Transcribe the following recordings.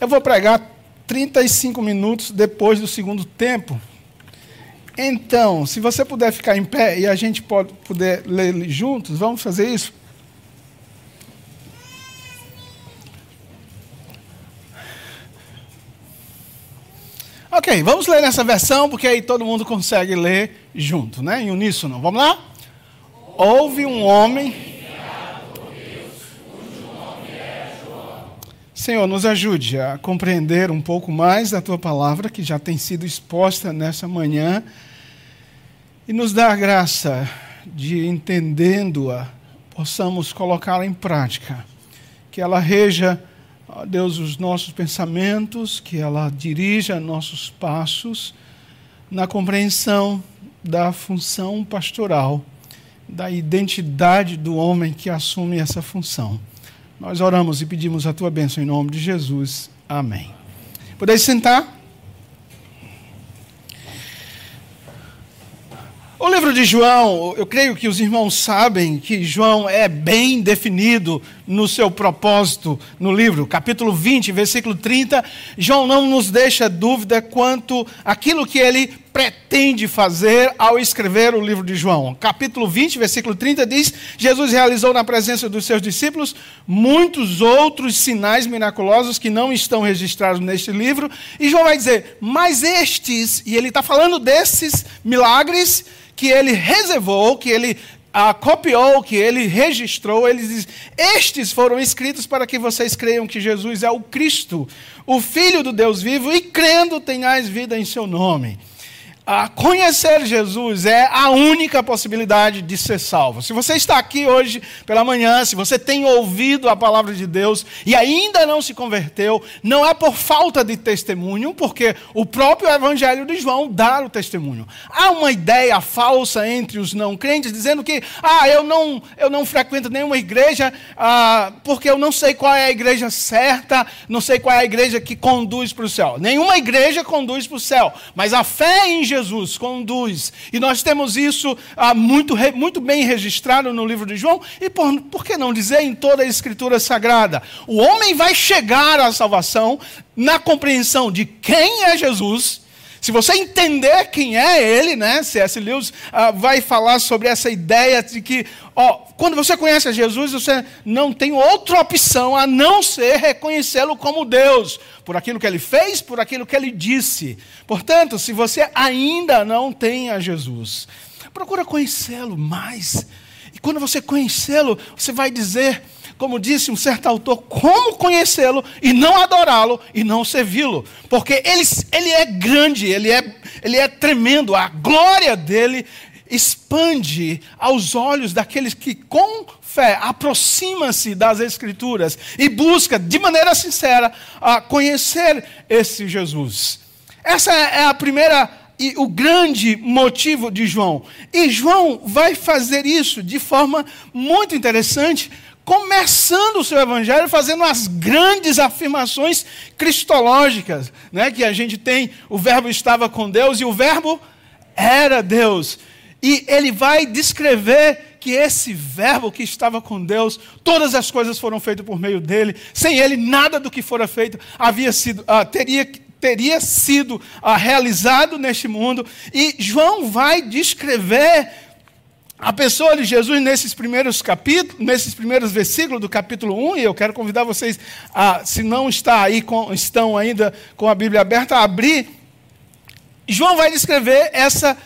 Eu vou pregar 35 minutos depois do segundo tempo. Então, se você puder ficar em pé e a gente pode puder ler juntos, vamos fazer isso? Ok, vamos ler nessa versão, porque aí todo mundo consegue ler junto, né? Em uníssono. Vamos lá? Houve um homem Senhor, nos ajude a compreender um pouco mais da tua palavra, que já tem sido exposta nessa manhã, e nos dá a graça de, entendendo-a, possamos colocá-la em prática. Que ela reja, ó Deus, os nossos pensamentos, que ela dirija nossos passos na compreensão da função pastoral, da identidade do homem que assume essa função. Nós oramos e pedimos a tua bênção em nome de Jesus. Amém. Podeis sentar? O livro de João, eu creio que os irmãos sabem que João é bem definido no seu propósito no livro. Capítulo 20, versículo 30, João não nos deixa dúvida quanto aquilo que ele pretende fazer ao escrever o livro de João. Capítulo 20, versículo 30 diz: Jesus realizou na presença dos seus discípulos muitos outros sinais miraculosos que não estão registrados neste livro. E João vai dizer: Mas estes, e ele está falando desses milagres que ele reservou, que ele ah, copiou, que ele registrou, ele diz: Estes foram escritos para que vocês creiam que Jesus é o Cristo, o Filho do Deus vivo, e crendo tenhais vida em seu nome. Ah, conhecer Jesus é a única possibilidade de ser salvo. Se você está aqui hoje pela manhã, se você tem ouvido a palavra de Deus e ainda não se converteu, não é por falta de testemunho, porque o próprio Evangelho de João dá o testemunho. Há uma ideia falsa entre os não crentes dizendo que, ah, eu não, eu não frequento nenhuma igreja ah, porque eu não sei qual é a igreja certa, não sei qual é a igreja que conduz para o céu. Nenhuma igreja conduz para o céu, mas a fé em Jesus Jesus conduz. E nós temos isso ah, muito, muito bem registrado no livro de João, e por, por que não dizer em toda a Escritura Sagrada? O homem vai chegar à salvação na compreensão de quem é Jesus. Se você entender quem é ele, né? C.S. Lewis ah, vai falar sobre essa ideia de que, ó, quando você conhece a Jesus, você não tem outra opção a não ser reconhecê-lo como Deus por aquilo que ele fez, por aquilo que ele disse. Portanto, se você ainda não tem a Jesus, procura conhecê-lo mais. E quando você conhecê-lo, você vai dizer, como disse um certo autor, como conhecê-lo e não adorá-lo e não servi-lo. Porque ele, ele é grande, ele é, ele é tremendo, a glória dele expande aos olhos daqueles que com fé aproxima-se das Escrituras e busca de maneira sincera a conhecer esse Jesus. Essa é a primeira e o grande motivo de João. E João vai fazer isso de forma muito interessante, começando o seu evangelho fazendo as grandes afirmações cristológicas, né, que a gente tem, o verbo estava com Deus e o verbo era Deus. E ele vai descrever que esse verbo que estava com Deus, todas as coisas foram feitas por meio dele, sem ele nada do que fora feito havia sido, uh, teria, teria sido uh, realizado neste mundo. E João vai descrever a pessoa de Jesus nesses primeiros capítulos, nesses primeiros versículos do capítulo 1, e eu quero convidar vocês, a, se não está aí com, estão ainda com a Bíblia aberta, a abrir. João vai descrever essa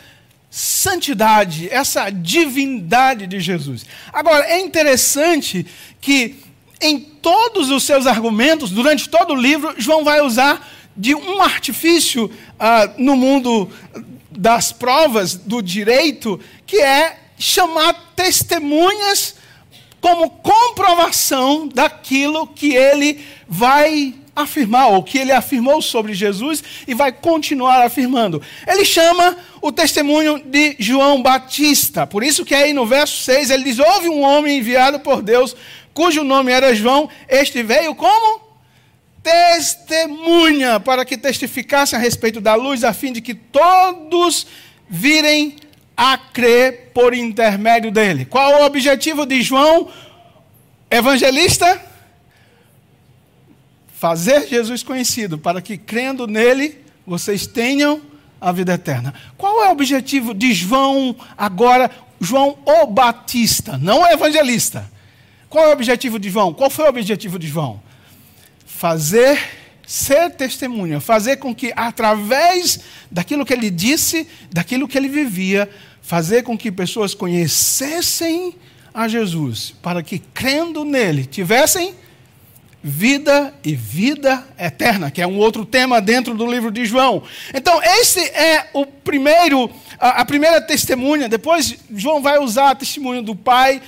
santidade, essa divindade de Jesus. Agora, é interessante que em todos os seus argumentos, durante todo o livro, João vai usar de um artifício uh, no mundo das provas do direito, que é chamar testemunhas como comprovação daquilo que ele vai afirmar, ou que ele afirmou sobre Jesus e vai continuar afirmando. Ele chama o testemunho de João Batista. Por isso que aí no verso 6 ele diz: Houve um homem enviado por Deus, cujo nome era João, este veio como? Testemunha, para que testificasse a respeito da luz, a fim de que todos virem a crer por intermédio dele. Qual o objetivo de João, evangelista? fazer Jesus conhecido, para que crendo nele vocês tenham a vida eterna. Qual é o objetivo de João agora? João o Batista, não o evangelista. Qual é o objetivo de João? Qual foi o objetivo de João? Fazer ser testemunha, fazer com que através daquilo que ele disse, daquilo que ele vivia, fazer com que pessoas conhecessem a Jesus, para que crendo nele tivessem vida e vida eterna, que é um outro tema dentro do livro de João. Então, esse é o primeiro, a, primeira testemunha. Depois, João vai usar o testemunho do Pai,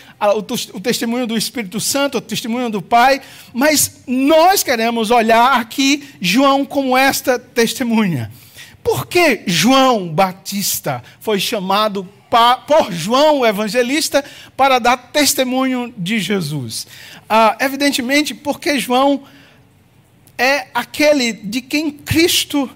o testemunho do Espírito Santo, o testemunho do Pai. Mas nós queremos olhar aqui João como esta testemunha. Por que João Batista foi chamado por João o evangelista para dar testemunho de Jesus. Ah, evidentemente, porque João é aquele de quem Cristo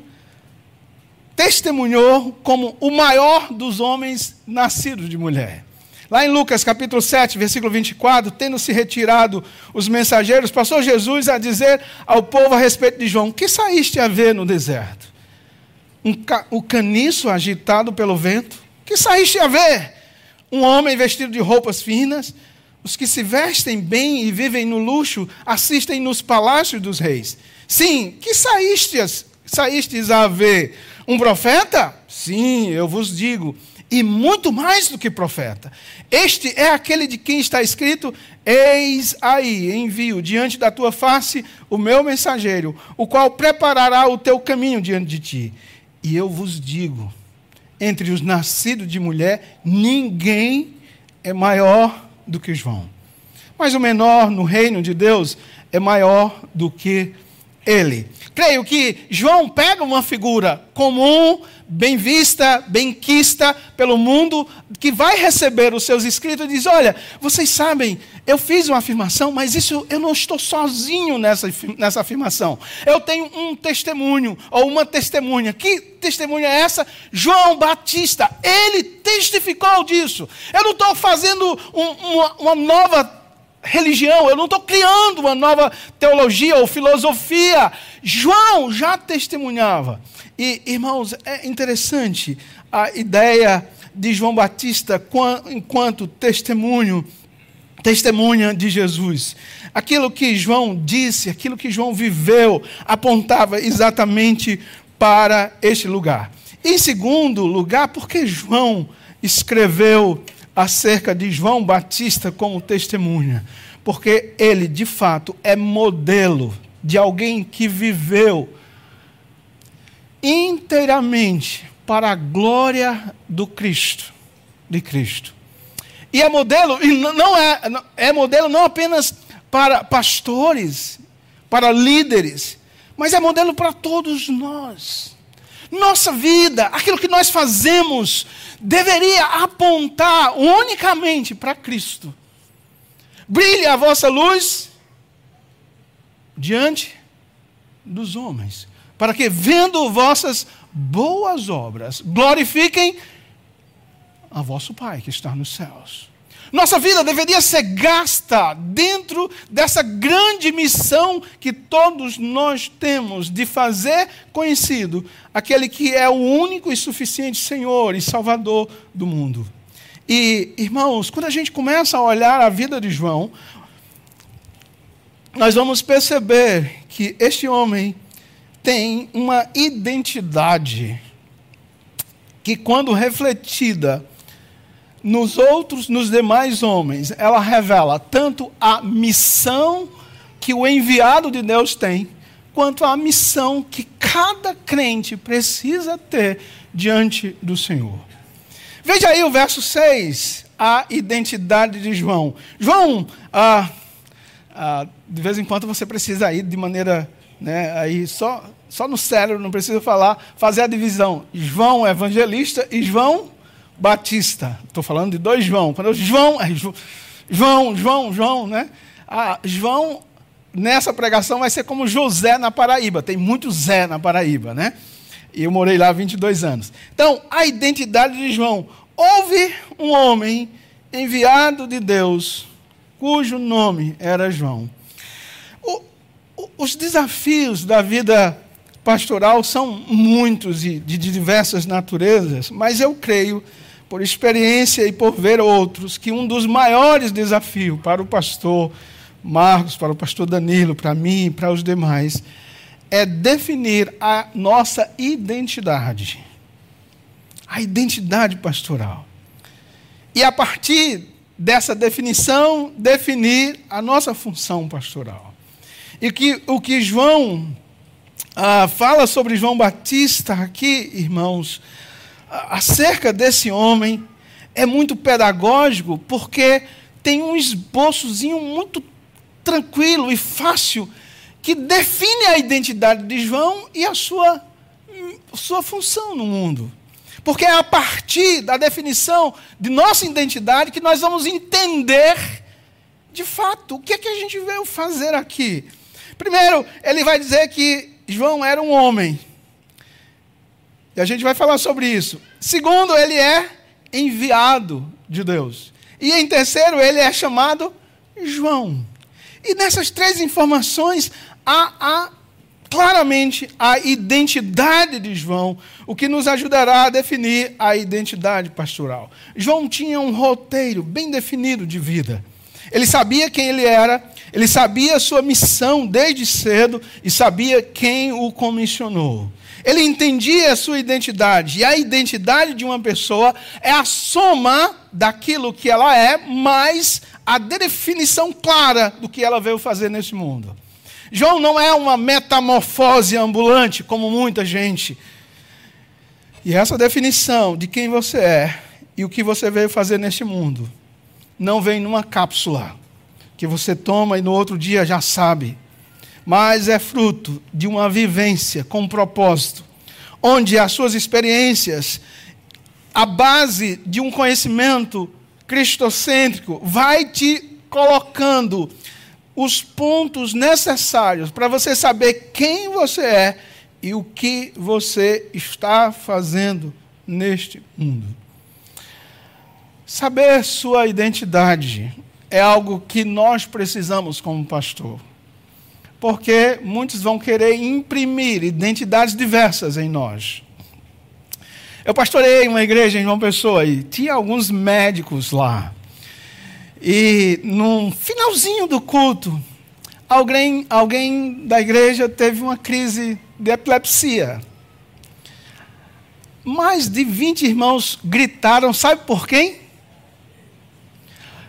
testemunhou como o maior dos homens nascidos de mulher. Lá em Lucas capítulo 7, versículo 24, tendo se retirado os mensageiros, passou Jesus a dizer ao povo a respeito de João: Que saíste a ver no deserto? Um ca o caniço agitado pelo vento? que saíste a ver? Um homem vestido de roupas finas? Os que se vestem bem e vivem no luxo assistem nos palácios dos reis. Sim, que saístes, saístes a ver? Um profeta? Sim, eu vos digo, e muito mais do que profeta. Este é aquele de quem está escrito: Eis aí, envio diante da tua face o meu mensageiro, o qual preparará o teu caminho diante de ti. E eu vos digo: entre os nascidos de mulher, ninguém é maior do que João. Mas o menor no reino de Deus é maior do que ele. Creio que João pega uma figura comum, bem vista, bem quista pelo mundo, que vai receber os seus escritos e diz: Olha, vocês sabem, eu fiz uma afirmação, mas isso eu não estou sozinho nessa, nessa afirmação. Eu tenho um testemunho, ou uma testemunha. Que testemunha é essa? João Batista. Ele testificou disso. Eu não estou fazendo um, uma, uma nova religião, eu não estou criando uma nova teologia ou filosofia. João já testemunhava. E, irmãos, é interessante a ideia de João Batista enquanto testemunho, testemunha de Jesus. Aquilo que João disse, aquilo que João viveu, apontava exatamente para este lugar. Em segundo lugar, porque João escreveu acerca de João Batista como testemunha, porque ele, de fato, é modelo de alguém que viveu inteiramente para a glória do Cristo, de Cristo. E é modelo, e não é, é modelo não apenas para pastores, para líderes, mas é modelo para todos nós. Nossa vida, aquilo que nós fazemos, deveria apontar unicamente para Cristo. Brilhe a vossa luz diante dos homens, para que, vendo vossas boas obras, glorifiquem a vosso Pai que está nos céus. Nossa vida deveria ser gasta dentro dessa grande missão que todos nós temos de fazer conhecido aquele que é o único e suficiente Senhor e Salvador do mundo. E, irmãos, quando a gente começa a olhar a vida de João, nós vamos perceber que este homem tem uma identidade que, quando refletida, nos outros, nos demais homens, ela revela tanto a missão que o enviado de Deus tem, quanto a missão que cada crente precisa ter diante do Senhor. Veja aí o verso 6, a identidade de João. João, ah, ah, de vez em quando você precisa ir de maneira, né, aí só, só no cérebro, não precisa falar, fazer a divisão. João evangelista e João Batista. Estou falando de dois João. Quando eu, João, é João, João, João, né? Ah, João, nessa pregação, vai ser como José na Paraíba. Tem muito Zé na Paraíba, né? E eu morei lá há 22 anos. Então, a identidade de João. Houve um homem enviado de Deus, cujo nome era João. O, o, os desafios da vida pastoral são muitos e de diversas naturezas, mas eu creio, por experiência e por ver outros, que um dos maiores desafios para o pastor Marcos, para o pastor Danilo, para mim para os demais, é definir a nossa identidade. A identidade pastoral. E a partir dessa definição, definir a nossa função pastoral. E que, o que João ah, fala sobre João Batista aqui, irmãos, acerca desse homem, é muito pedagógico, porque tem um esboçozinho muito tranquilo e fácil que define a identidade de João e a sua, sua função no mundo. Porque é a partir da definição de nossa identidade que nós vamos entender, de fato, o que é que a gente veio fazer aqui. Primeiro, ele vai dizer que João era um homem. E a gente vai falar sobre isso. Segundo, ele é enviado de Deus. E em terceiro, ele é chamado João. E nessas três informações há, há claramente a identidade de João, o que nos ajudará a definir a identidade pastoral. João tinha um roteiro bem definido de vida. Ele sabia quem ele era, ele sabia sua missão desde cedo e sabia quem o comissionou. Ele entendia a sua identidade, e a identidade de uma pessoa é a soma daquilo que ela é, mais a definição clara do que ela veio fazer nesse mundo. João não é uma metamorfose ambulante, como muita gente. E essa definição de quem você é e o que você veio fazer neste mundo não vem numa cápsula que você toma e no outro dia já sabe, mas é fruto de uma vivência com propósito, onde as suas experiências, a base de um conhecimento cristocêntrico, vai te colocando os pontos necessários para você saber quem você é e o que você está fazendo neste mundo. Saber sua identidade é algo que nós precisamos como pastor. Porque muitos vão querer imprimir identidades diversas em nós. Eu pastorei uma igreja em João Pessoa e tinha alguns médicos lá. E no finalzinho do culto, alguém, alguém da igreja teve uma crise de epilepsia. Mais de 20 irmãos gritaram, sabe por quem?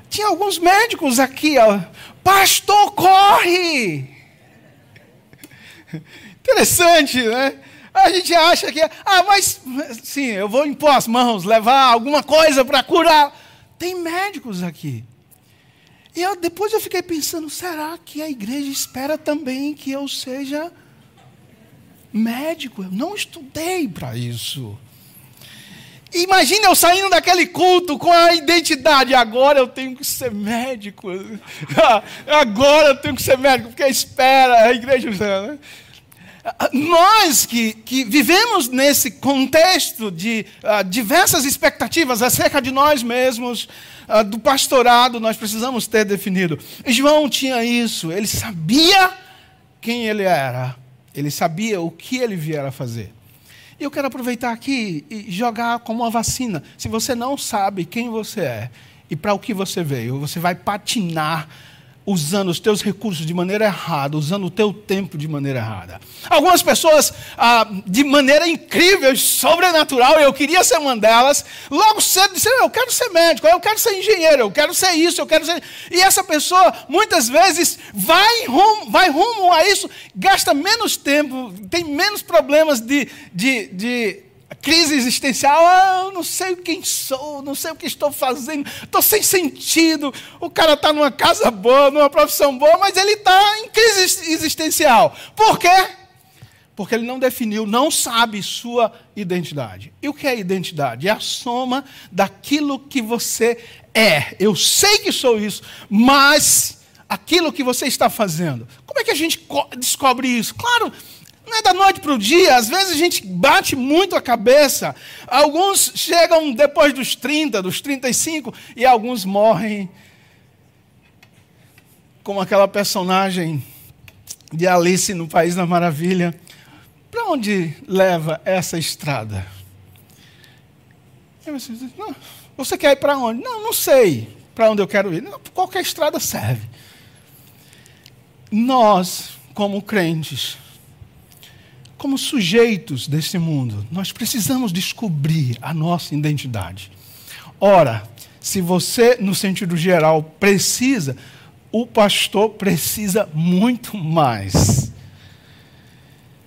Tinha alguns médicos aqui, ó. Pastor, corre! Interessante, né? A gente acha que, ah, mas sim, eu vou impor as mãos, levar alguma coisa para curar. Tem médicos aqui. E eu, depois eu fiquei pensando: será que a igreja espera também que eu seja médico? Eu não estudei para isso. Imagina eu saindo daquele culto com a identidade. Agora eu tenho que ser médico. Agora eu tenho que ser médico, porque espera a igreja. Né? Nós que, que vivemos nesse contexto de uh, diversas expectativas acerca de nós mesmos, uh, do pastorado, nós precisamos ter definido. João tinha isso, ele sabia quem ele era, ele sabia o que ele viera fazer. Eu quero aproveitar aqui e jogar como uma vacina. Se você não sabe quem você é e para o que você veio, você vai patinar usando os teus recursos de maneira errada, usando o teu tempo de maneira errada. Algumas pessoas, ah, de maneira incrível, sobrenatural, eu queria ser uma delas, logo cedo disseram, eu quero ser médico, eu quero ser engenheiro, eu quero ser isso, eu quero ser... E essa pessoa, muitas vezes, vai rumo, vai rumo a isso, gasta menos tempo, tem menos problemas de, de, de crise existencial, ah, eu não sei quem sou, não sei o que estou fazendo, estou sem sentido. O cara está numa casa boa, numa profissão boa, mas ele está em crise existencial. Por quê? Porque ele não definiu, não sabe sua identidade. E o que é identidade? É a soma daquilo que você é. Eu sei que sou isso, mas aquilo que você está fazendo. Como é que a gente descobre isso? Claro, não é da noite para o dia, às vezes a gente bate muito a cabeça. Alguns chegam depois dos 30, dos 35, e alguns morrem como aquela personagem de Alice no País da Maravilha. Para onde leva essa estrada? Você quer ir para onde? Não, não sei para onde eu quero ir. Não, qualquer estrada serve. Nós, como crentes, como sujeitos desse mundo, nós precisamos descobrir a nossa identidade. Ora, se você, no sentido geral, precisa, o pastor precisa muito mais.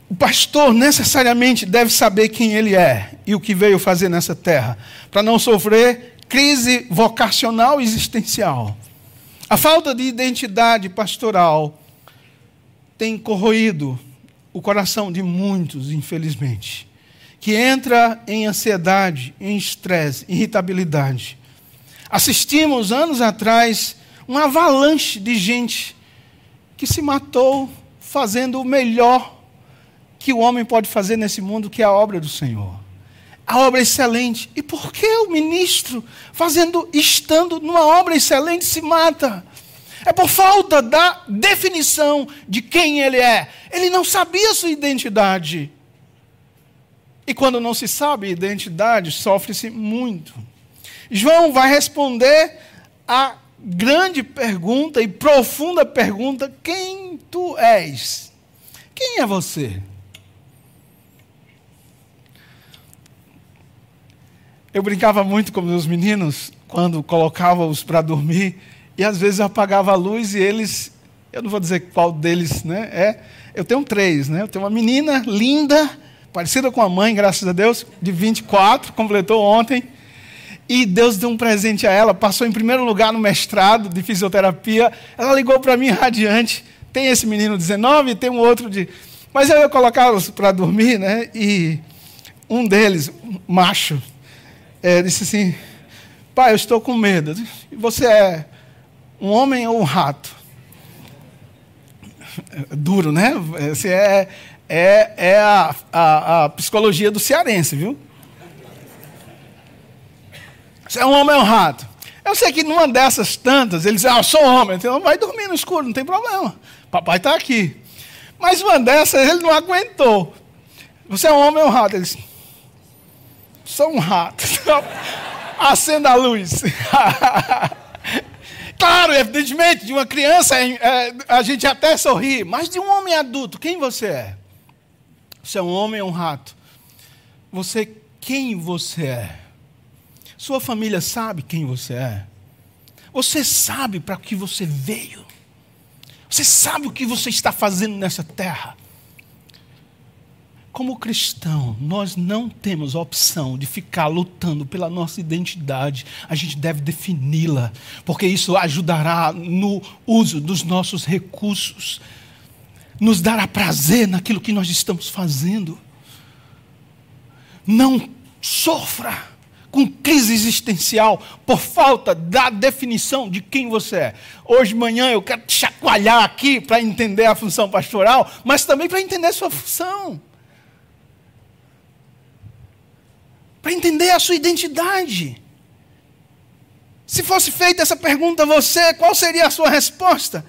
O pastor necessariamente deve saber quem ele é e o que veio fazer nessa terra, para não sofrer crise vocacional existencial. A falta de identidade pastoral tem corroído o coração de muitos, infelizmente, que entra em ansiedade, em estresse, irritabilidade. Assistimos anos atrás uma avalanche de gente que se matou fazendo o melhor que o homem pode fazer nesse mundo, que é a obra do Senhor. A obra excelente. E por que o ministro, fazendo, estando numa obra excelente, se mata? É por falta da definição de quem ele é. Ele não sabia sua identidade. E quando não se sabe identidade, sofre-se muito. João vai responder a grande pergunta e profunda pergunta: quem tu és? Quem é você? Eu brincava muito com meus meninos quando colocava-os para dormir e às vezes eu apagava a luz e eles, eu não vou dizer qual deles, né? É, eu tenho três, né? Eu tenho uma menina linda, parecida com a mãe, graças a Deus, de 24, completou ontem. E Deus deu um presente a ela, passou em primeiro lugar no mestrado de fisioterapia. Ela ligou para mim radiante. Tem esse menino 19 e tem um outro de. Mas eu ia colocá-los para dormir, né? E um deles, macho, é, disse assim: Pai, eu estou com medo. Você é um homem ou um rato? Duro, né? Esse é, é, é a, a, a psicologia do cearense, viu? Você é um homem ou um rato? Eu sei que numa dessas tantas, ele diz, ah, eu sou homem. Então vai dormir no escuro, não tem problema. Papai está aqui. Mas uma dessas ele não aguentou. Você é um homem ou um rato? Ele disse, Sou um rato. Acenda a luz. claro, evidentemente, de uma criança é, a gente até sorri, mas de um homem adulto, quem você é? Você é um homem ou um rato? Você, quem você é? Sua família sabe quem você é? Você sabe para que você veio? Você sabe o que você está fazendo nessa terra? Como cristão, nós não temos a opção de ficar lutando pela nossa identidade. A gente deve defini-la, porque isso ajudará no uso dos nossos recursos, nos dará prazer naquilo que nós estamos fazendo. Não sofra com crise existencial por falta da definição de quem você é. Hoje de manhã eu quero te chacoalhar aqui para entender a função pastoral, mas também para entender a sua função. Para entender a sua identidade. Se fosse feita essa pergunta a você, qual seria a sua resposta?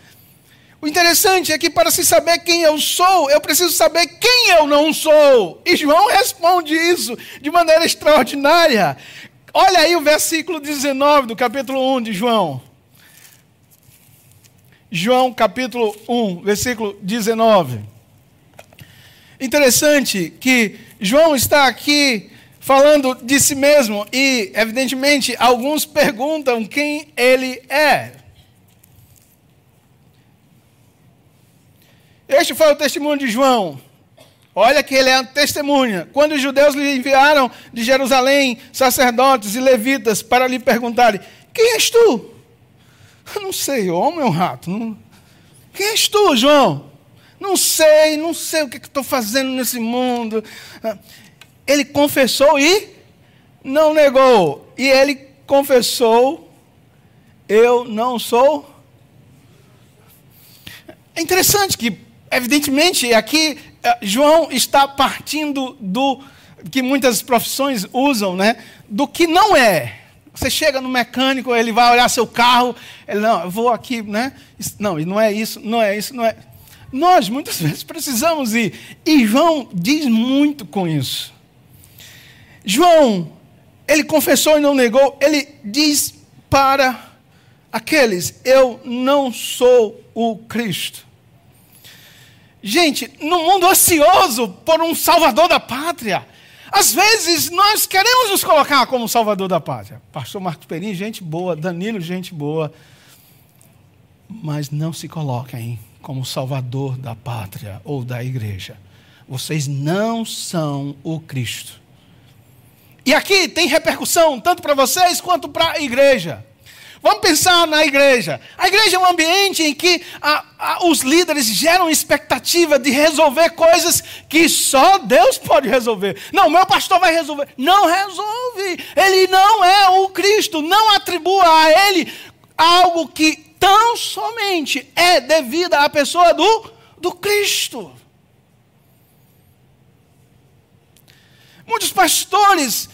O interessante é que para se saber quem eu sou, eu preciso saber quem eu não sou. E João responde isso de maneira extraordinária. Olha aí o versículo 19 do capítulo 1 de João. João capítulo 1, versículo 19. Interessante que João está aqui falando de si mesmo e, evidentemente, alguns perguntam quem ele é. Este foi o testemunho de João. Olha que ele é a testemunha. Quando os judeus lhe enviaram de Jerusalém sacerdotes e levitas para lhe perguntarem: Quem és tu? Eu não sei, homem ou rato? Não... Quem és tu, João? Não sei, não sei o que estou fazendo nesse mundo. Ele confessou e não negou. E ele confessou: Eu não sou. É interessante que, evidentemente, aqui eh, João está partindo do que muitas profissões usam, né? Do que não é. Você chega no mecânico, ele vai olhar seu carro, ele não, eu vou aqui, né? Não, não é isso, não é isso, não é. Nós muitas vezes precisamos ir. E João diz muito com isso. João, ele confessou e não negou, ele diz para aqueles: Eu não sou o Cristo. Gente, no mundo ansioso por um salvador da pátria, às vezes nós queremos nos colocar como salvador da pátria. Pastor Marcos Perim, gente boa, Danilo, gente boa. Mas não se coloquem como salvador da pátria ou da igreja. Vocês não são o Cristo. E aqui tem repercussão tanto para vocês quanto para a igreja. Vamos pensar na igreja. A igreja é um ambiente em que a, a, os líderes geram expectativa de resolver coisas que só Deus pode resolver. Não, meu pastor vai resolver. Não resolve. Ele não é o Cristo. Não atribua a ele algo que tão somente é devido à pessoa do, do Cristo. Muitos pastores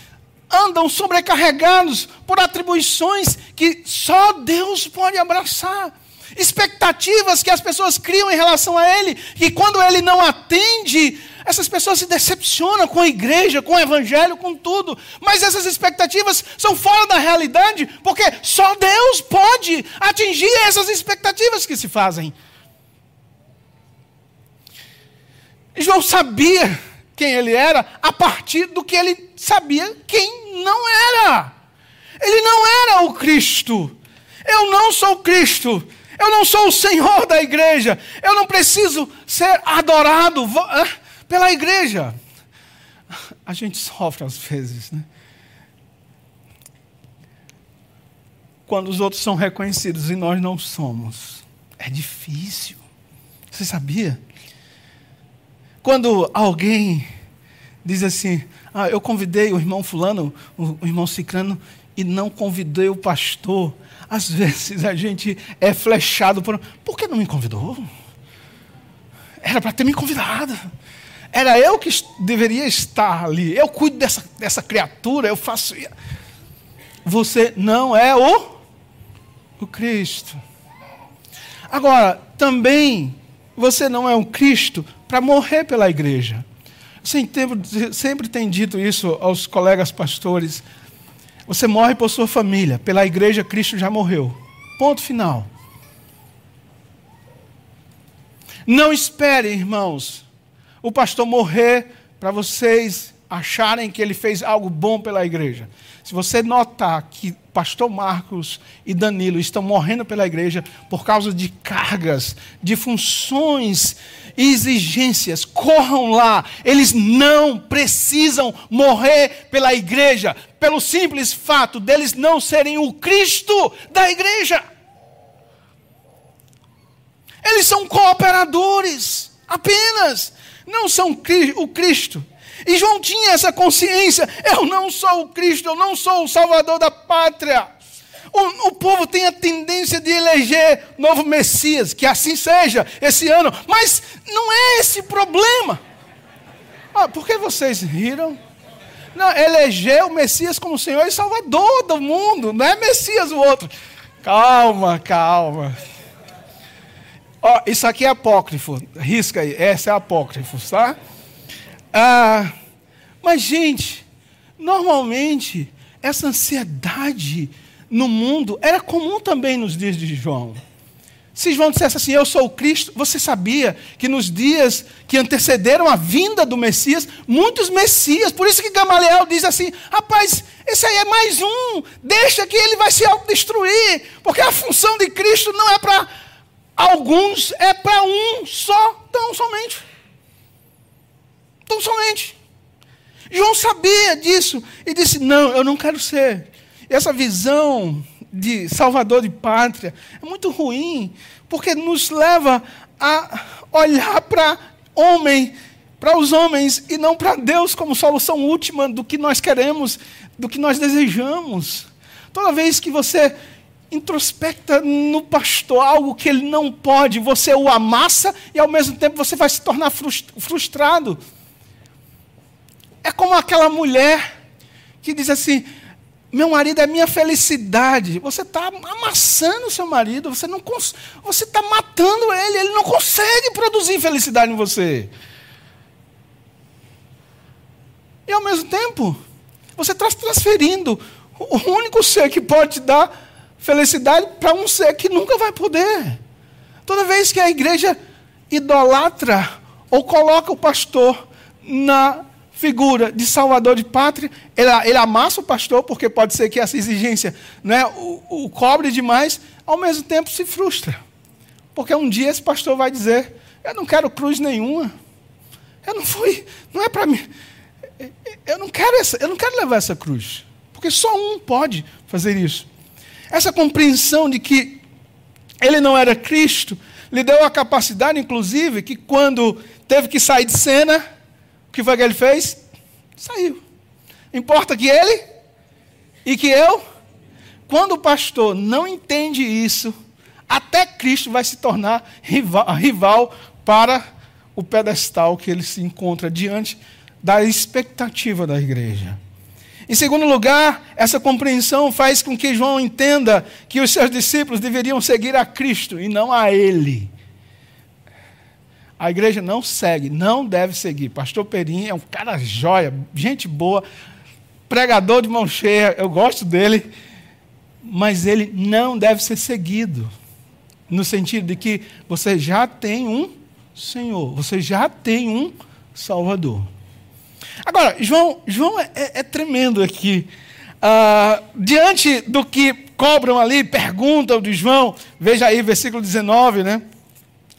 andam sobrecarregados por atribuições que só Deus pode abraçar. Expectativas que as pessoas criam em relação a Ele, e quando Ele não atende, essas pessoas se decepcionam com a igreja, com o evangelho, com tudo. Mas essas expectativas são fora da realidade, porque só Deus pode atingir essas expectativas que se fazem. João sabia quem ele era a partir do que ele sabia quem não era. Ele não era o Cristo. Eu não sou Cristo. Eu não sou o Senhor da igreja. Eu não preciso ser adorado pela igreja. A gente sofre às vezes, né? Quando os outros são reconhecidos e nós não somos. É difícil. Você sabia? Quando alguém diz assim: ah, eu convidei o irmão Fulano, o, o irmão Cicrano, e não convidei o pastor. Às vezes a gente é flechado por. Por que não me convidou? Era para ter me convidado. Era eu que deveria estar ali. Eu cuido dessa, dessa criatura, eu faço. Você não é o, o Cristo. Agora, também você não é um Cristo para morrer pela igreja. Sempre, tem dito isso aos colegas pastores. Você morre por sua família, pela igreja Cristo já morreu. Ponto final. Não espere, irmãos, o pastor morrer para vocês acharem que ele fez algo bom pela igreja. Se você notar que pastor Marcos e Danilo estão morrendo pela igreja por causa de cargas, de funções e exigências, corram lá. Eles não precisam morrer pela igreja, pelo simples fato deles não serem o Cristo da igreja. Eles são cooperadores, apenas, não são o Cristo. E João tinha essa consciência: eu não sou o Cristo, eu não sou o Salvador da pátria. O, o, povo tem a tendência de eleger novo Messias, que assim seja esse ano, mas não é esse problema. Ah, por que vocês riram? Não, eleger o Messias como Senhor e Salvador do mundo, não é Messias o outro. Calma, calma. Ó, isso aqui é apócrifo, risca aí, essa é apócrifo, tá? Ah, mas, gente, normalmente, essa ansiedade no mundo era comum também nos dias de João. Se João dissesse assim, eu sou o Cristo, você sabia que nos dias que antecederam a vinda do Messias, muitos Messias, por isso que Gamaliel diz assim: rapaz, esse aí é mais um, deixa que ele vai se autodestruir, porque a função de Cristo não é para alguns, é para um só, tão somente. Tão somente. João sabia disso e disse: Não, eu não quero ser. Essa visão de salvador de pátria é muito ruim, porque nos leva a olhar para homem, para os homens e não para Deus como solução última do que nós queremos, do que nós desejamos. Toda vez que você introspecta no pastor algo que ele não pode, você o amassa e ao mesmo tempo você vai se tornar frustrado. É como aquela mulher que diz assim: meu marido é minha felicidade. Você está amassando o seu marido, você não você está matando ele, ele não consegue produzir felicidade em você. E ao mesmo tempo, você está transferindo o único ser que pode te dar felicidade para um ser que nunca vai poder. Toda vez que a igreja idolatra ou coloca o pastor na figura de salvador de pátria, ele, ele amassa o pastor, porque pode ser que essa exigência né, o, o cobre demais, ao mesmo tempo se frustra. Porque um dia esse pastor vai dizer: Eu não quero cruz nenhuma. Eu não fui, não é para mim. Eu não quero essa, eu não quero levar essa cruz. Porque só um pode fazer isso. Essa compreensão de que ele não era Cristo lhe deu a capacidade, inclusive, que quando teve que sair de cena, que foi que ele fez? Saiu. Importa que ele e que eu. Quando o pastor não entende isso, até Cristo vai se tornar rival, rival para o pedestal que ele se encontra diante da expectativa da igreja. Em segundo lugar, essa compreensão faz com que João entenda que os seus discípulos deveriam seguir a Cristo e não a ele. A igreja não segue, não deve seguir. Pastor Perim é um cara joia, gente boa, pregador de mão cheia, eu gosto dele, mas ele não deve ser seguido. No sentido de que você já tem um Senhor, você já tem um Salvador. Agora, João, João é, é, é tremendo aqui. Uh, diante do que cobram ali, perguntam de João, veja aí, versículo 19, né?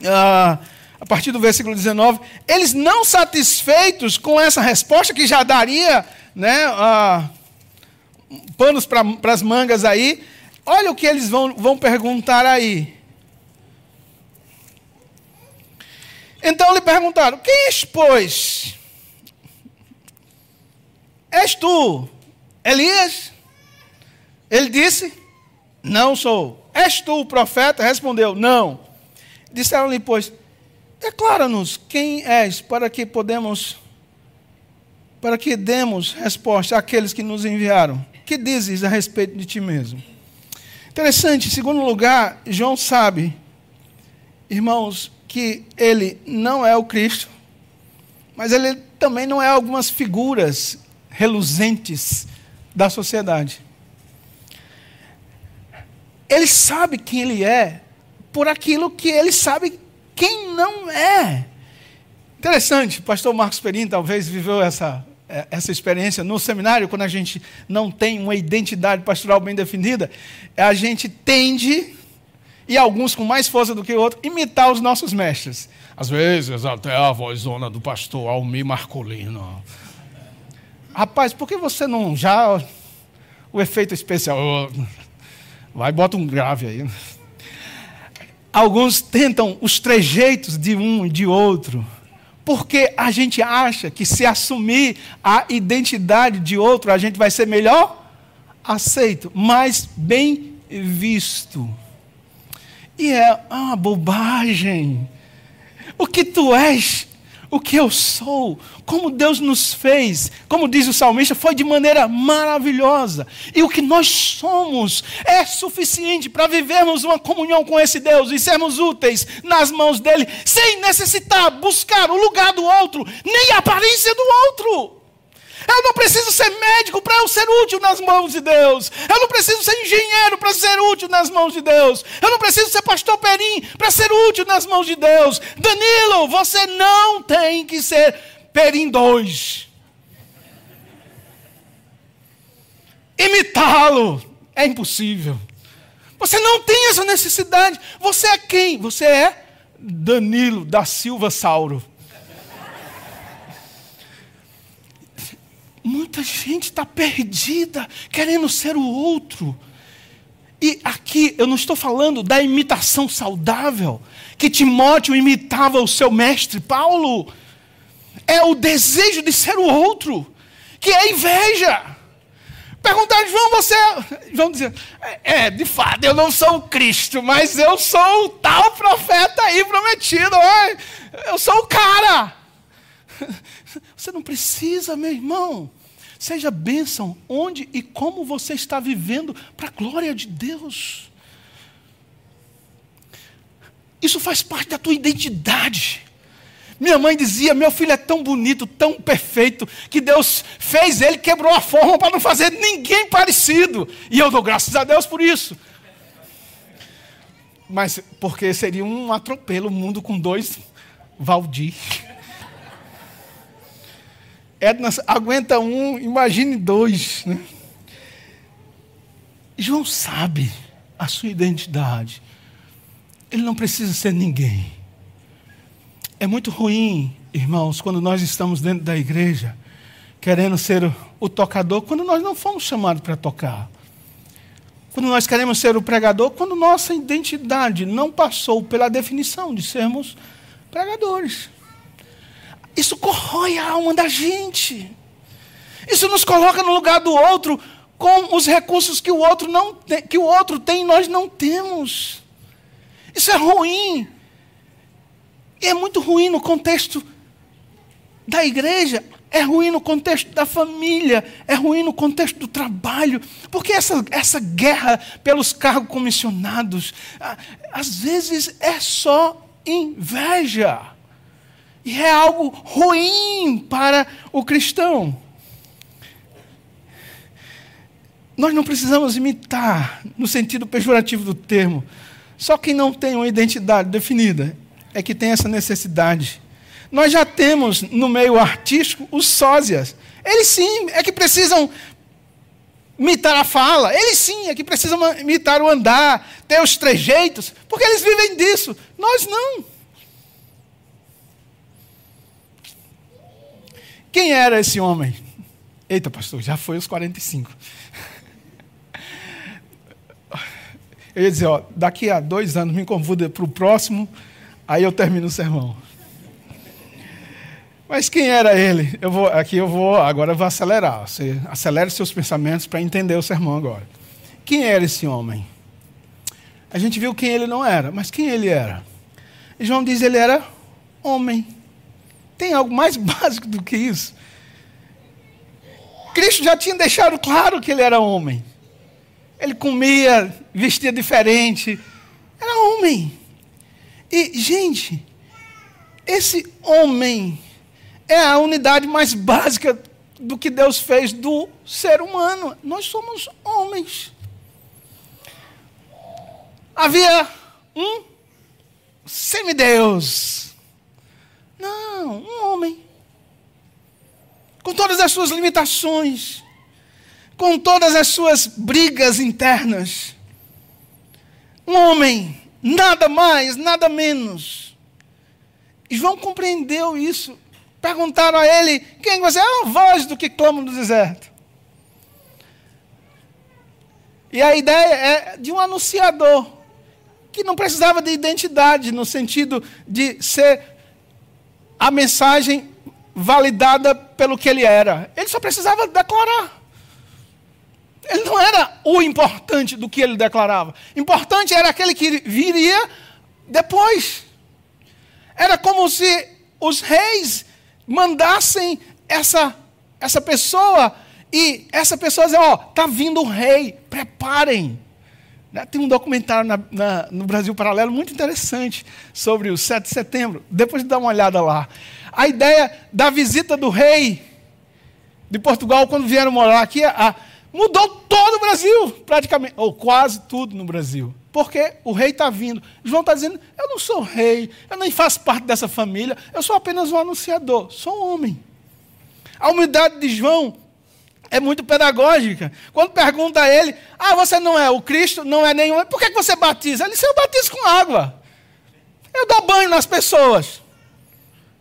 Uh, a partir do versículo 19, eles não satisfeitos com essa resposta que já daria né, panos para as mangas aí, olha o que eles vão, vão perguntar aí. Então lhe perguntaram: Quem és, pois? És tu Elias? Ele disse: Não sou. És tu o profeta? Respondeu: Não. Disseram-lhe, pois, Declara-nos quem és, para que podemos, para que demos resposta àqueles que nos enviaram. Que dizes a respeito de ti mesmo? Interessante, em segundo lugar, João sabe, irmãos, que ele não é o Cristo, mas ele também não é algumas figuras reluzentes da sociedade. Ele sabe quem ele é por aquilo que ele sabe quem não é. Interessante, o pastor Marcos Perim talvez viveu essa, é, essa experiência no seminário, quando a gente não tem uma identidade pastoral bem definida, a gente tende, e alguns com mais força do que outros, imitar os nossos mestres. Às vezes até a vozona do pastor Almir Marcolino. Rapaz, por que você não já. O efeito especial. Vai, bota um grave aí. Alguns tentam os trejeitos de um e de outro, porque a gente acha que se assumir a identidade de outro, a gente vai ser melhor aceito, mais bem visto. E é uma bobagem. O que tu és o que eu sou, como Deus nos fez, como diz o salmista, foi de maneira maravilhosa. E o que nós somos é suficiente para vivermos uma comunhão com esse Deus e sermos úteis nas mãos dele, sem necessitar buscar o lugar do outro, nem a aparência do outro. Eu não preciso ser médico para eu ser útil nas mãos de Deus. Eu não preciso ser engenheiro para ser útil nas mãos de Deus. Eu não preciso ser pastor Perim para ser útil nas mãos de Deus. Danilo, você não tem que ser Perim 2. Imitá-lo é impossível. Você não tem essa necessidade. Você é quem? Você é Danilo da Silva Sauro. Muita gente está perdida, querendo ser o outro. E aqui eu não estou falando da imitação saudável, que Timóteo imitava o seu mestre Paulo. É o desejo de ser o outro, que é inveja. Perguntar, João, você. É... João dizer, é, é, de fato, eu não sou o Cristo, mas eu sou o tal profeta aí prometido. Eu sou o cara. Você não precisa, meu irmão. Seja bênção onde e como você está vivendo para a glória de Deus. Isso faz parte da tua identidade. Minha mãe dizia: Meu filho é tão bonito, tão perfeito, que Deus fez ele, quebrou a forma para não fazer ninguém parecido. E eu dou graças a Deus por isso. Mas porque seria um atropelo o mundo com dois Valdir. Edna aguenta um, imagine dois. Né? João sabe a sua identidade. Ele não precisa ser ninguém. É muito ruim, irmãos, quando nós estamos dentro da igreja, querendo ser o tocador, quando nós não fomos chamados para tocar. Quando nós queremos ser o pregador, quando nossa identidade não passou pela definição de sermos pregadores. Isso corrói a alma da gente. Isso nos coloca no lugar do outro com os recursos que o outro não tem, que o outro tem e nós não temos. Isso é ruim. E é muito ruim no contexto da igreja, é ruim no contexto da família, é ruim no contexto do trabalho, porque essa, essa guerra pelos cargos comissionados, às vezes é só inveja. E é algo ruim para o cristão. Nós não precisamos imitar, no sentido pejorativo do termo, só quem não tem uma identidade definida é que tem essa necessidade. Nós já temos no meio artístico os sósias. Eles sim é que precisam imitar a fala. Eles sim é que precisam imitar o andar, ter os trejeitos, porque eles vivem disso. Nós não. Quem era esse homem? Eita, pastor, já foi os 45. Eu ia dizer, ó, daqui a dois anos me convida para o próximo Aí eu termino o sermão. Mas quem era ele? Eu vou, aqui eu vou, agora eu vou acelerar. Você seus pensamentos para entender o sermão agora. Quem era esse homem? A gente viu quem ele não era, mas quem ele era? João diz ele era homem. Tem algo mais básico do que isso? Cristo já tinha deixado claro que ele era homem. Ele comia, vestia diferente. Era homem. E, gente, esse homem é a unidade mais básica do que Deus fez do ser humano. Nós somos homens. Havia um semideus. Não, um homem. Com todas as suas limitações, com todas as suas brigas internas. Um homem Nada mais, nada menos. E João compreendeu isso. Perguntaram a ele: quem você é? É uma voz do que clama no deserto. E a ideia é de um anunciador que não precisava de identidade no sentido de ser a mensagem validada pelo que ele era. Ele só precisava declarar. Ele não era o importante do que ele declarava. Importante era aquele que viria depois. Era como se os reis mandassem essa, essa pessoa e essa pessoa dizer, ó, oh, tá vindo o rei, preparem. Né, tem um documentário na, na, no Brasil Paralelo muito interessante sobre o 7 de setembro. Depois de dar uma olhada lá. A ideia da visita do rei de Portugal, quando vieram morar aqui, a, Mudou todo o Brasil, praticamente, ou quase tudo no Brasil. Porque o rei está vindo. João está dizendo: eu não sou rei, eu nem faço parte dessa família, eu sou apenas um anunciador, sou um homem. A humildade de João é muito pedagógica. Quando pergunta a ele: ah, você não é o Cristo, não é nenhum, por que você batiza? Ele disse: eu batizo com água. Eu dou banho nas pessoas.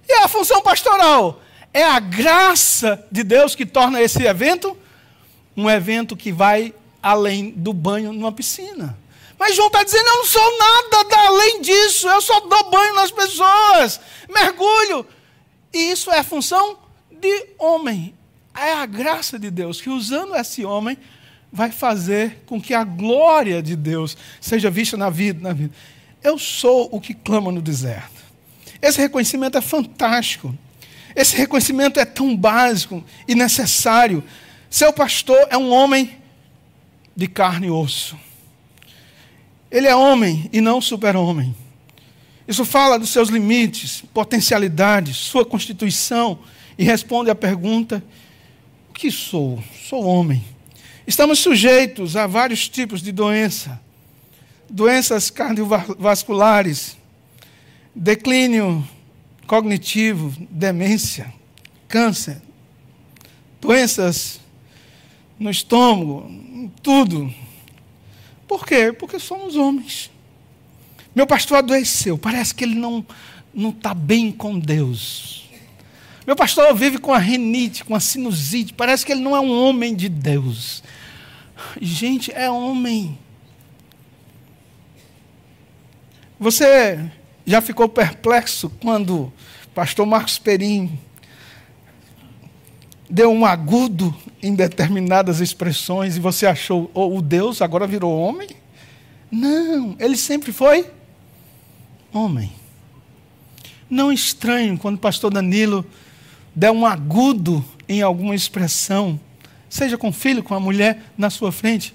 E é a função pastoral. É a graça de Deus que torna esse evento um evento que vai além do banho numa piscina. Mas João está dizendo: eu não sou nada além disso, eu só dou banho nas pessoas, mergulho. E isso é função de homem. É a graça de Deus que, usando esse homem, vai fazer com que a glória de Deus seja vista na vida. Na vida. Eu sou o que clama no deserto. Esse reconhecimento é fantástico. Esse reconhecimento é tão básico e necessário Seu pastor é um homem de carne e osso. Ele é homem e não super-homem. Isso fala dos seus limites, potencialidades, sua constituição e responde à pergunta: que sou? Sou homem. Estamos sujeitos a vários tipos de doença, doenças cardiovasculares, declínio cognitivo, demência, câncer, doenças no estômago, tudo. Por quê? Porque somos homens. Meu pastor adoeceu, parece que ele não não está bem com Deus. Meu pastor vive com a renite, com a sinusite, parece que ele não é um homem de Deus. Gente, é homem. Você já ficou perplexo quando pastor Marcos Perim deu um agudo em determinadas expressões e você achou, oh, o Deus agora virou homem? Não, ele sempre foi homem. Não estranho quando o pastor Danilo der um agudo em alguma expressão, seja com o filho, com a mulher na sua frente,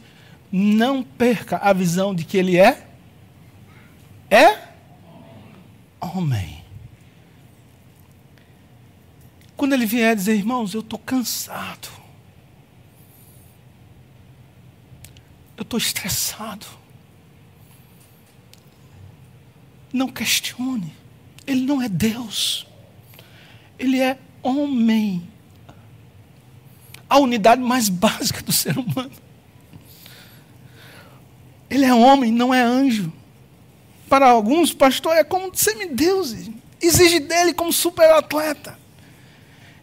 não perca a visão de que ele é é homem. Quando ele vier dizer, irmãos, eu estou cansado. Eu estou estressado. Não questione. Ele não é Deus. Ele é homem. A unidade mais básica do ser humano. Ele é homem, não é anjo. Para alguns, pastor é como semideus. Exige dele como superatleta.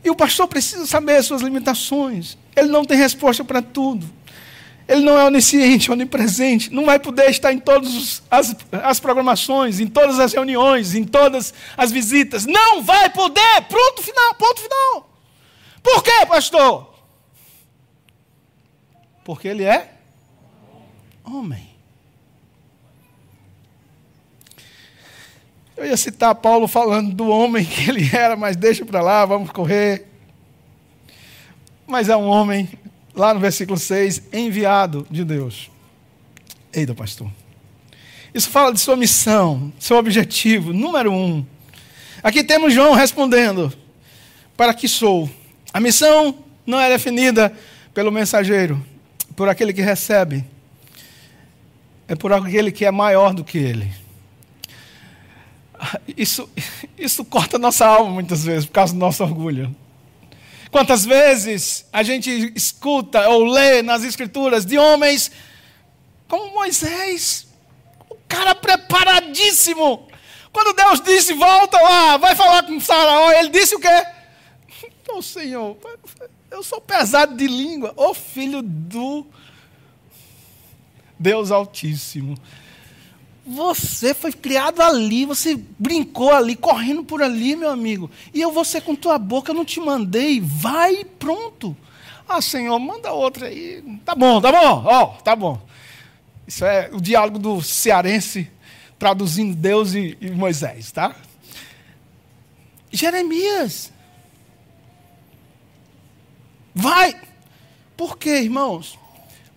E o pastor precisa saber as suas limitações. Ele não tem resposta para tudo. Ele não é onisciente, onipresente. Não vai poder estar em todas as, as programações, em todas as reuniões, em todas as visitas. Não vai poder. Pronto, final, ponto final. Por quê, pastor? Porque ele é homem. Eu ia citar Paulo falando do homem que ele era, mas deixa para lá, vamos correr. Mas é um homem, lá no versículo 6, enviado de Deus. Eita, pastor. Isso fala de sua missão, seu objetivo, número um. Aqui temos João respondendo: Para que sou? A missão não é definida pelo mensageiro, por aquele que recebe, é por aquele que é maior do que ele isso, isso corta nossa alma muitas vezes, por causa do nosso orgulho. Quantas vezes a gente escuta ou lê nas Escrituras de homens como Moisés, o cara preparadíssimo. Quando Deus disse, volta lá, vai falar com Faraó, ele disse o quê? Então, Senhor, eu sou pesado de língua, ô filho do Deus Altíssimo. Você foi criado ali, você brincou ali, correndo por ali, meu amigo. E eu vou ser com tua boca, eu não te mandei. Vai pronto. Ah, Senhor, manda outra aí. Tá bom, tá bom, ó, oh, tá bom. Isso é o diálogo do cearense traduzindo Deus e, e Moisés, tá? Jeremias. Vai. Por quê, irmãos?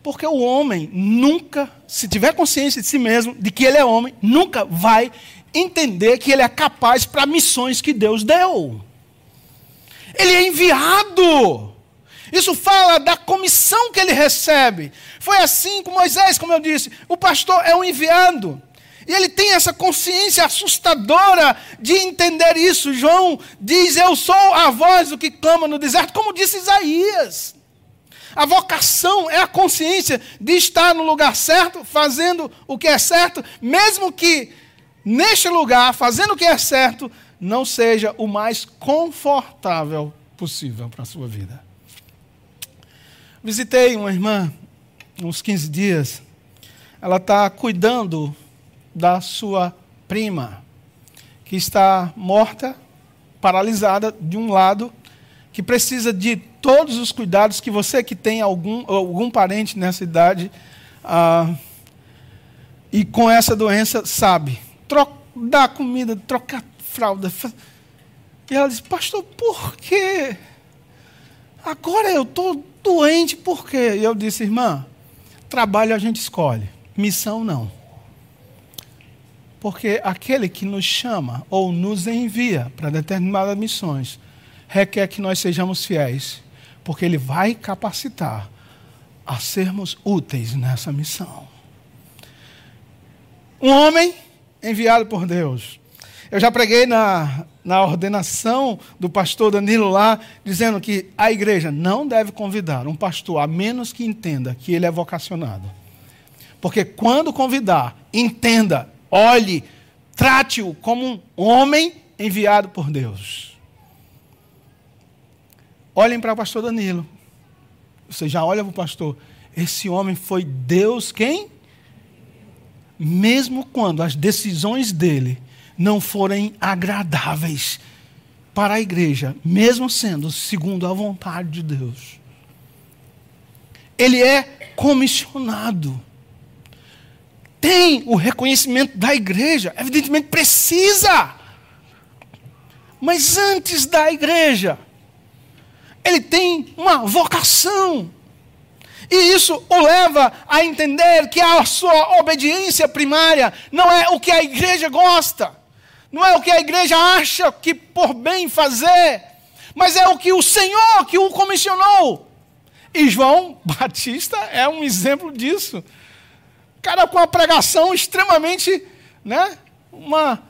Porque o homem nunca, se tiver consciência de si mesmo, de que ele é homem, nunca vai entender que ele é capaz para missões que Deus deu. Ele é enviado. Isso fala da comissão que ele recebe. Foi assim com Moisés, como eu disse. O pastor é um enviado. E ele tem essa consciência assustadora de entender isso. João diz: Eu sou a voz do que clama no deserto, como disse Isaías. A vocação é a consciência de estar no lugar certo, fazendo o que é certo, mesmo que neste lugar, fazendo o que é certo, não seja o mais confortável possível para a sua vida. Visitei uma irmã uns 15 dias. Ela está cuidando da sua prima, que está morta, paralisada de um lado, que precisa de todos os cuidados que você que tem algum, algum parente nessa idade ah, e com essa doença sabe. Troca, dar comida, trocar fralda. E ela diz, pastor, por quê? Agora eu estou Doente por quê? E eu disse, irmã, trabalho a gente escolhe, missão não. Porque aquele que nos chama ou nos envia para determinadas missões requer que nós sejamos fiéis, porque ele vai capacitar a sermos úteis nessa missão. Um homem enviado por Deus. Eu já preguei na, na ordenação do pastor Danilo lá, dizendo que a igreja não deve convidar um pastor a menos que entenda que ele é vocacionado. Porque quando convidar, entenda, olhe, trate-o como um homem enviado por Deus. Olhem para o pastor Danilo. Você já olha para o pastor. Esse homem foi Deus quem? Mesmo quando as decisões dele não forem agradáveis para a igreja, mesmo sendo segundo a vontade de Deus. Ele é comissionado. Tem o reconhecimento da igreja, evidentemente precisa. Mas antes da igreja, ele tem uma vocação. E isso o leva a entender que a sua obediência primária não é o que a igreja gosta, não é o que a igreja acha que por bem fazer, mas é o que o Senhor que o comissionou. E João Batista é um exemplo disso. Cara com uma pregação extremamente, né, uma,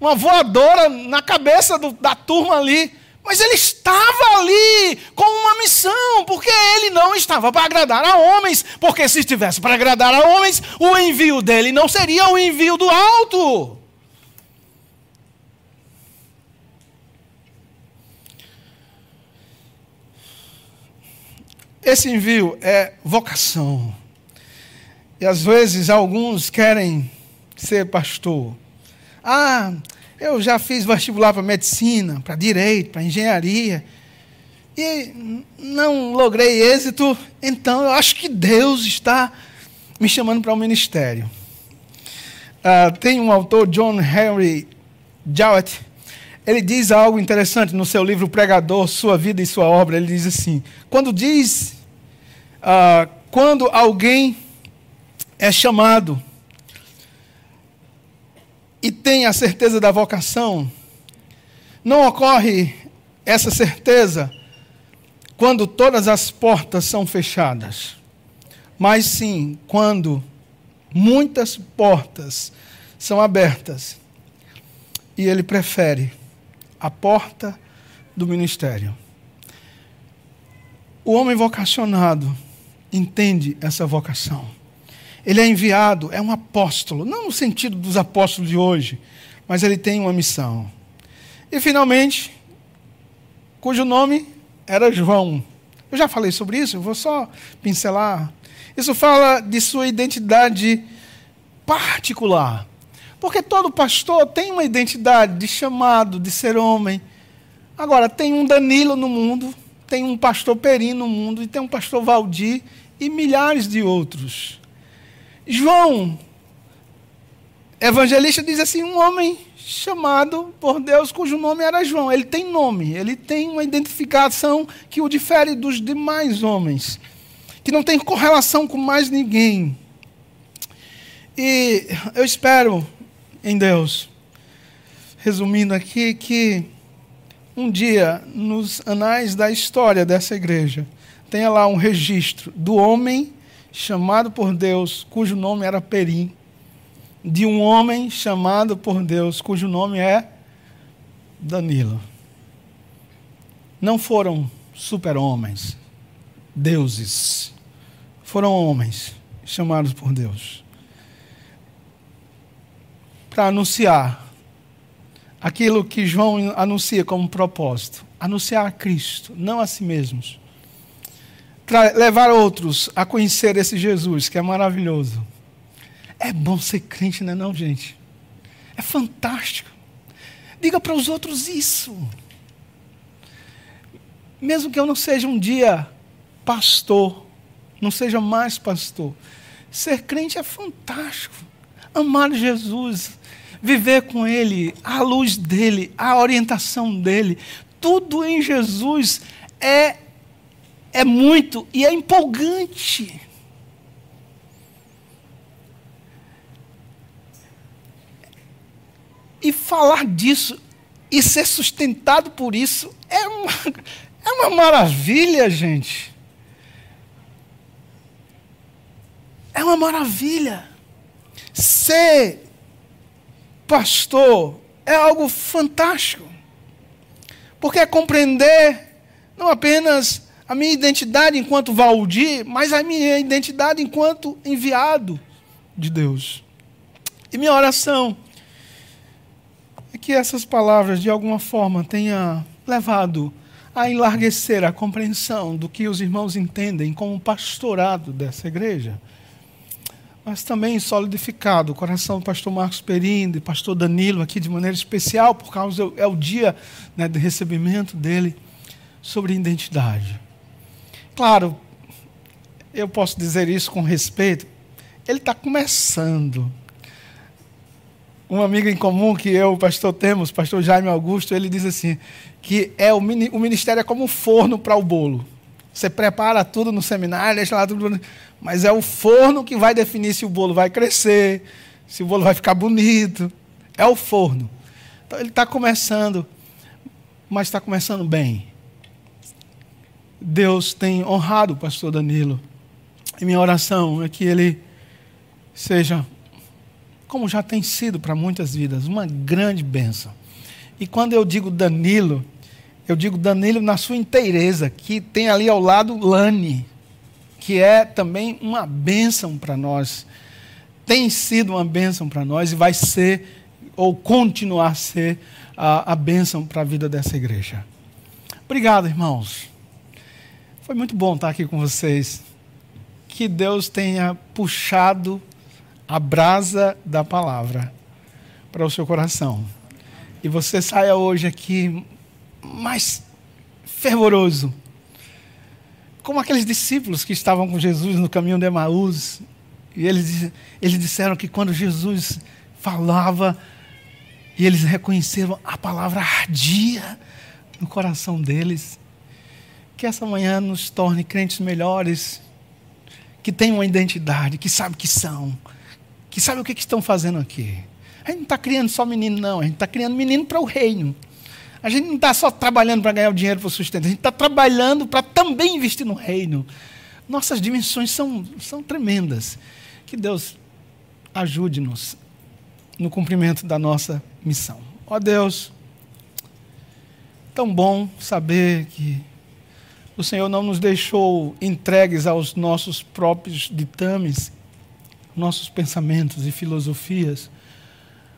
uma voadora na cabeça do, da turma ali. Mas ele estava ali com uma missão, porque ele não estava para agradar a homens, porque se estivesse para agradar a homens, o envio dele não seria o envio do alto. Esse envio é vocação. E às vezes alguns querem ser pastor. Ah, eu já fiz vestibular para medicina, para direito, para engenharia. E não logrei êxito, então eu acho que Deus está me chamando para o um ministério. Uh, tem um autor, John Henry Jowett, ele diz algo interessante no seu livro Pregador, Sua Vida e Sua Obra. Ele diz assim: quando diz, uh, quando alguém é chamado tem a certeza da vocação, não ocorre essa certeza quando todas as portas são fechadas, mas sim quando muitas portas são abertas e ele prefere a porta do ministério. O homem vocacionado entende essa vocação. Ele é enviado, é um apóstolo, não no sentido dos apóstolos de hoje, mas ele tem uma missão. E finalmente, cujo nome era João. Eu já falei sobre isso, vou só pincelar. Isso fala de sua identidade particular. Porque todo pastor tem uma identidade de chamado, de ser homem. Agora, tem um Danilo no mundo, tem um pastor Peri no mundo, e tem um pastor Valdir e milhares de outros. João, evangelista, diz assim: um homem chamado por Deus cujo nome era João. Ele tem nome, ele tem uma identificação que o difere dos demais homens, que não tem correlação com mais ninguém. E eu espero em Deus, resumindo aqui, que um dia, nos anais da história dessa igreja, tenha lá um registro do homem chamado por Deus, cujo nome era Perim, de um homem chamado por Deus, cujo nome é Danilo. Não foram super-homens, deuses. Foram homens chamados por Deus para anunciar aquilo que João anuncia como propósito: anunciar a Cristo, não a si mesmos levar outros a conhecer esse Jesus que é maravilhoso. É bom ser crente, não é não, gente? É fantástico. Diga para os outros isso. Mesmo que eu não seja um dia pastor, não seja mais pastor, ser crente é fantástico. Amar Jesus, viver com Ele, a luz dele, a orientação dele, tudo em Jesus é é muito e é empolgante. E falar disso e ser sustentado por isso é uma, é uma maravilha, gente. É uma maravilha. Ser pastor é algo fantástico. Porque é compreender não apenas a minha identidade enquanto Valdir, mas a minha identidade enquanto enviado de Deus. E minha oração é que essas palavras, de alguma forma, tenham levado a enlarguecer a compreensão do que os irmãos entendem como pastorado dessa igreja. Mas também solidificado o coração do pastor Marcos Perim, e pastor Danilo, aqui de maneira especial, por causa é o dia né, de recebimento dele, sobre identidade. Claro, eu posso dizer isso com respeito, ele está começando um amigo em comum que eu, o pastor temos, pastor Jaime Augusto, ele diz assim, que é o, o ministério é como um forno para o bolo. Você prepara tudo no seminário, deixa lá tudo, mas é o forno que vai definir se o bolo vai crescer, se o bolo vai ficar bonito. É o forno. Então ele está começando, mas está começando bem. Deus tem honrado o pastor Danilo. E minha oração é que ele seja como já tem sido para muitas vidas, uma grande bênção. E quando eu digo Danilo, eu digo Danilo na sua inteireza, que tem ali ao lado Lani, que é também uma bênção para nós. Tem sido uma bênção para nós e vai ser, ou continuar a ser, a, a bênção para a vida dessa igreja. Obrigado, irmãos. Foi muito bom estar aqui com vocês. Que Deus tenha puxado a brasa da palavra para o seu coração. E você saia hoje aqui mais fervoroso. Como aqueles discípulos que estavam com Jesus no caminho de Emaús. E eles, eles disseram que quando Jesus falava, e eles reconheceram a palavra ardia no coração deles. Que essa manhã nos torne crentes melhores, que tenham uma identidade, que sabem que são, que sabem o que, que estão fazendo aqui. A gente não está criando só menino, não. A gente está criando menino para o reino. A gente não está só trabalhando para ganhar o dinheiro para o sustento. A gente está trabalhando para também investir no reino. Nossas dimensões são, são tremendas. Que Deus ajude-nos no cumprimento da nossa missão. Ó Deus, tão bom saber que o Senhor não nos deixou entregues aos nossos próprios ditames nossos pensamentos e filosofias,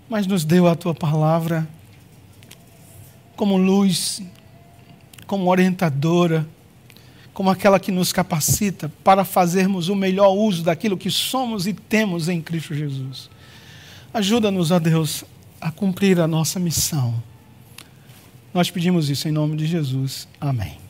mas nos deu a tua palavra como luz, como orientadora, como aquela que nos capacita para fazermos o melhor uso daquilo que somos e temos em Cristo Jesus. Ajuda-nos, ó Deus, a cumprir a nossa missão. Nós pedimos isso em nome de Jesus. Amém.